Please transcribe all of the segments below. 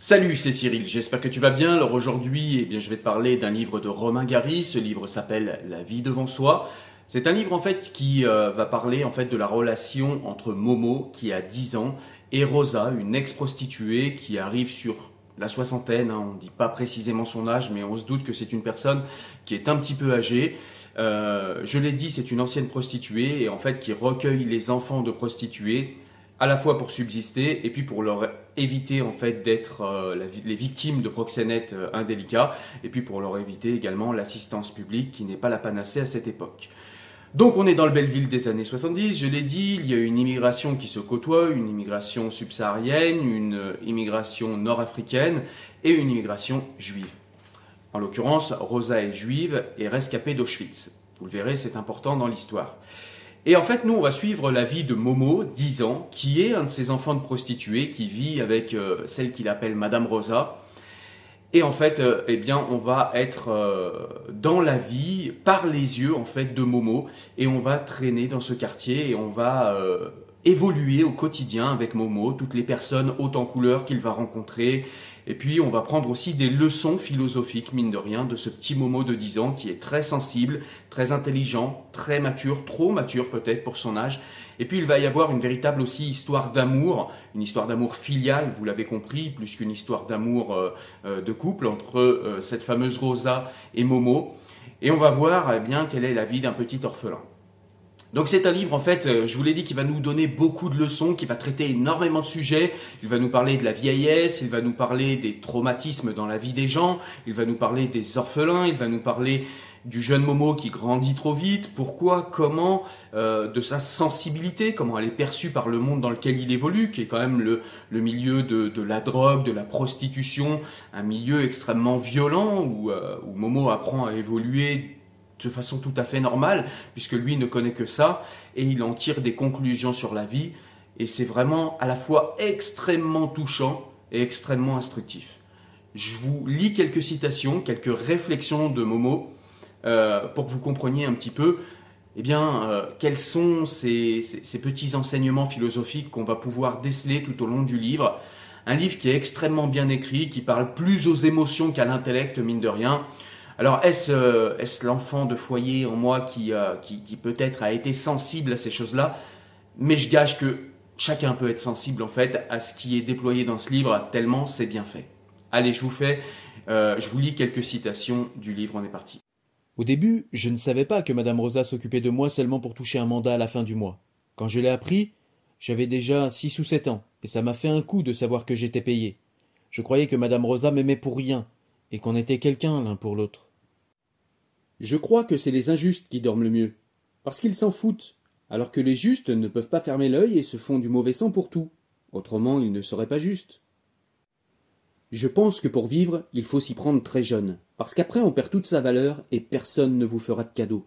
Salut, c'est Cyril, j'espère que tu vas bien. Alors aujourd'hui, eh bien, je vais te parler d'un livre de Romain Gary. Ce livre s'appelle La vie devant soi. C'est un livre en fait qui euh, va parler en fait de la relation entre Momo qui a 10 ans et Rosa, une ex-prostituée qui arrive sur la soixantaine. hein. on ne dit pas précisément son âge, mais on se doute que c'est une personne qui est un petit peu âgée. Euh, je l'ai dit, c'est une ancienne prostituée et en fait qui recueille les enfants de prostituées à la fois pour subsister et puis pour leur éviter en fait d'être euh, les victimes de proxénètes euh, indélicats et puis pour leur éviter également l'assistance publique qui n'est pas la panacée à cette époque. Donc on est dans le Belleville des années 70, je l'ai dit, il y a une immigration qui se côtoie, une immigration subsaharienne, une euh, immigration nord-africaine et une immigration juive. En l'occurrence, Rosa est juive et rescapée d'Auschwitz. Vous le verrez, c'est important dans l'histoire. Et en fait, nous, on va suivre la vie de Momo, 10 ans, qui est un de ces enfants de prostituées, qui vit avec euh, celle qu'il appelle Madame Rosa. Et en fait, euh, eh bien, on va être euh, dans la vie par les yeux en fait de Momo, et on va traîner dans ce quartier et on va évoluer au quotidien avec Momo, toutes les personnes hautes en couleur qu'il va rencontrer. Et puis, on va prendre aussi des leçons philosophiques, mine de rien, de ce petit Momo de 10 ans qui est très sensible, très intelligent, très mature, trop mature peut-être pour son âge. Et puis, il va y avoir une véritable aussi histoire d'amour, une histoire d'amour filial, vous l'avez compris, plus qu'une histoire d'amour euh, euh, de couple entre euh, cette fameuse Rosa et Momo. Et on va voir eh bien quelle est la vie d'un petit orphelin. Donc c'est un livre en fait, euh, je vous l'ai dit, qui va nous donner beaucoup de leçons, qui va traiter énormément de sujets. Il va nous parler de la vieillesse, il va nous parler des traumatismes dans la vie des gens, il va nous parler des orphelins, il va nous parler du jeune Momo qui grandit trop vite, pourquoi, comment, euh, de sa sensibilité, comment elle est perçue par le monde dans lequel il évolue, qui est quand même le, le milieu de, de la drogue, de la prostitution, un milieu extrêmement violent où, euh, où Momo apprend à évoluer de façon tout à fait normale, puisque lui ne connaît que ça, et il en tire des conclusions sur la vie, et c'est vraiment à la fois extrêmement touchant et extrêmement instructif. Je vous lis quelques citations, quelques réflexions de Momo, euh, pour que vous compreniez un petit peu eh bien, euh, quels sont ces, ces- ces petits enseignements philosophiques qu'on va pouvoir déceler tout au long du livre. Un livre qui est extrêmement bien écrit, qui parle plus aux émotions qu'à l'intellect, mine de rien. Alors, est-ce euh, est-ce l'enfant de foyer en moi qui peut-être a été sensible à ces choses-là? Mais je gage que chacun peut être sensible, en fait, à ce qui est déployé dans ce livre, tellement c'est bien fait. Allez, je vous fais, euh, je vous lis quelques citations du livre, on est parti. Au début, je ne savais pas que Madame Rosa s'occupait de moi seulement pour toucher un mandat à la fin du mois. Quand je l'ai appris, j'avais déjà six ou sept ans, et ça m'a fait un coup de savoir que j'étais payé. Je croyais que Madame Rosa m'aimait pour rien, et qu'on était quelqu'un l'un pour l'autre. Je crois que c'est les injustes qui dorment le mieux, parce qu'ils s'en foutent, alors que les justes ne peuvent pas fermer l'œil et se font du mauvais sang pour tout. Autrement, ils ne seraient pas justes. Je pense que pour vivre, il faut s'y prendre très jeune, parce qu'après on perd toute sa valeur et personne ne vous fera de cadeau.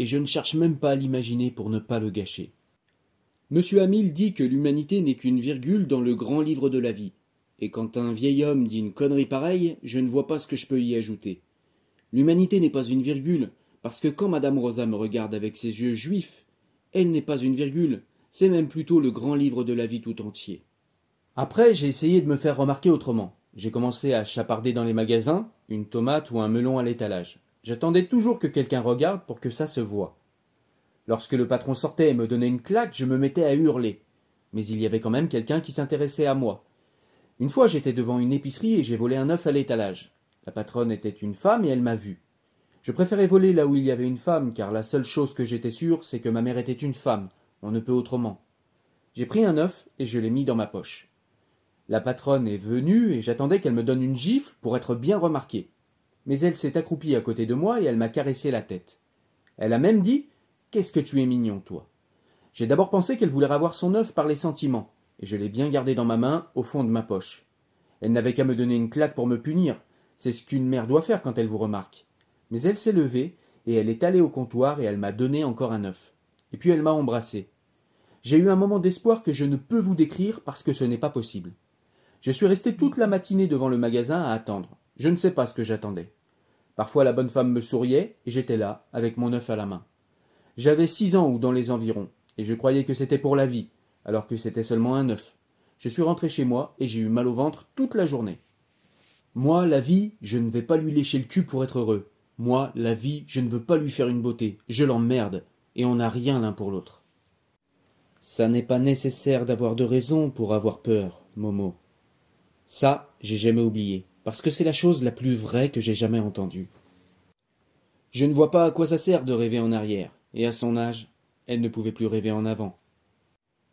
et je ne cherche même pas à l'imaginer pour ne pas le gâcher. Monsieur Hamill dit que l'humanité n'est qu'une virgule dans le grand livre de la vie, et quand un vieil homme dit une connerie pareille, je ne vois pas ce que je peux y ajouter. L'humanité n'est pas une virgule, parce que quand Madame Rosa me regarde avec ses yeux juifs, elle n'est pas une virgule, c'est même plutôt le grand livre de la vie tout entier. Après, j'ai essayé de me faire remarquer autrement. J'ai commencé à chaparder dans les magasins, une tomate ou un melon à l'étalage. J'attendais toujours que quelqu'un regarde pour que ça se voie. Lorsque le patron sortait et me donnait une claque, je me mettais à hurler. Mais il y avait quand même quelqu'un qui s'intéressait à moi. Une fois, j'étais devant une épicerie et j'ai volé un œuf à l'étalage. La patronne était une femme et elle m'a vu. Je préférais voler là où il y avait une femme, car la seule chose que j'étais sûr, c'est que ma mère était une femme. On ne peut autrement. J'ai pris un œuf et je l'ai mis dans ma poche. La patronne est venue et j'attendais qu'elle me donne une gifle pour être bien remarquée. Mais elle s'est accroupie à côté de moi et elle m'a caressé la tête. Elle a même dit Qu'est-ce que tu es mignon, toi J'ai d'abord pensé qu'elle voulait avoir son œuf par les sentiments, et je l'ai bien gardé dans ma main, au fond de ma poche. Elle n'avait qu'à me donner une claque pour me punir. C'est ce qu'une mère doit faire quand elle vous remarque. Mais elle s'est levée, et elle est allée au comptoir et elle m'a donné encore un œuf. Et puis elle m'a embrassé. J'ai eu un moment d'espoir que je ne peux vous décrire parce que ce n'est pas possible. Je suis resté toute la matinée devant le magasin à attendre. Je ne sais pas ce que j'attendais. Parfois la bonne femme me souriait, et j'étais là, avec mon œuf à la main. J'avais six ans ou dans les environs, et je croyais que c'était pour la vie, alors que c'était seulement un œuf. Je suis rentré chez moi, et j'ai eu mal au ventre toute la journée. Moi, la vie, je ne vais pas lui lécher le cul pour être heureux. Moi, la vie, je ne veux pas lui faire une beauté. Je l'emmerde, et on n'a rien l'un pour l'autre. Ça n'est pas nécessaire d'avoir de raison pour avoir peur, Momo. Ça, j'ai jamais oublié, parce que c'est la chose la plus vraie que j'ai jamais entendue. Je ne vois pas à quoi ça sert de rêver en arrière, et à son âge, elle ne pouvait plus rêver en avant.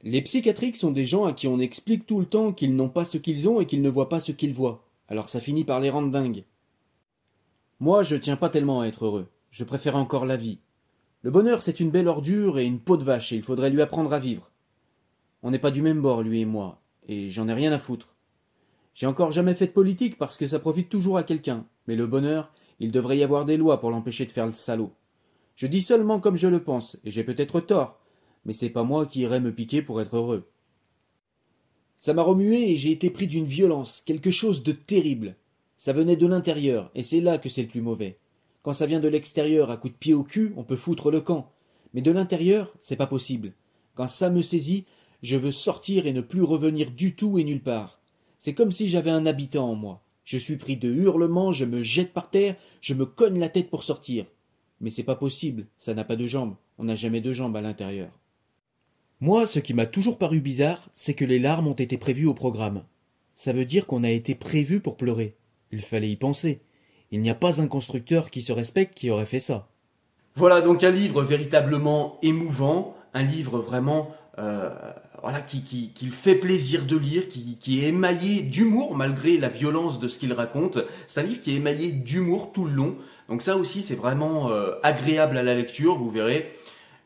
Les psychiatriques sont des gens à qui on explique tout le temps qu'ils n'ont pas ce qu'ils ont et qu'ils ne voient pas ce qu'ils voient, alors ça finit par les rendre dingues. Moi, je tiens pas tellement à être heureux, je préfère encore la vie. Le bonheur, c'est une belle ordure et une peau de vache, et il faudrait lui apprendre à vivre. On n'est pas du même bord, lui et moi, et j'en ai rien à foutre. J'ai encore jamais fait de politique parce que ça profite toujours à quelqu'un, mais le bonheur, il devrait y avoir des lois pour l'empêcher de faire le salaud. Je dis seulement comme je le pense, et j'ai peut-être tort, mais c'est pas moi qui irai me piquer pour être heureux. Ça m'a remué et j'ai été pris d'une violence, quelque chose de terrible. Ça venait de l'intérieur, et c'est là que c'est le plus mauvais. Quand ça vient de l'extérieur à coups de pied au cul, on peut foutre le camp. Mais de l'intérieur, c'est pas possible. Quand ça me saisit, je veux sortir et ne plus revenir du tout et nulle part. C'est comme si j'avais un habitant en moi. Je suis pris de hurlements, je me jette par terre, je me cogne la tête pour sortir. Mais c'est pas possible, ça n'a pas de jambes, on n'a jamais de jambes à l'intérieur. Moi, ce qui m'a toujours paru bizarre, c'est que les larmes ont été prévues au programme. Ça veut dire qu'on a été prévu pour pleurer. Il fallait y penser. Il n'y a pas un constructeur qui se respecte qui aurait fait ça. Voilà donc un livre véritablement émouvant, un livre vraiment euh, voilà, qui, qui, qui, fait plaisir de lire, qui, qui est émaillé d'humour malgré la violence de ce qu'il raconte. C'est un livre qui est émaillé d'humour tout le long. Donc ça aussi, c'est vraiment euh, agréable à la lecture, vous verrez.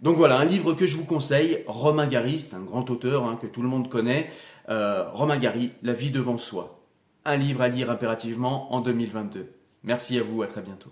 Donc voilà, un livre que je vous conseille, Romain Gary, c'est un grand auteur hein, que tout le monde connaît. Euh, Romain Gary, La vie devant soi. Un livre à lire impérativement en 2022. Merci à vous, à très bientôt.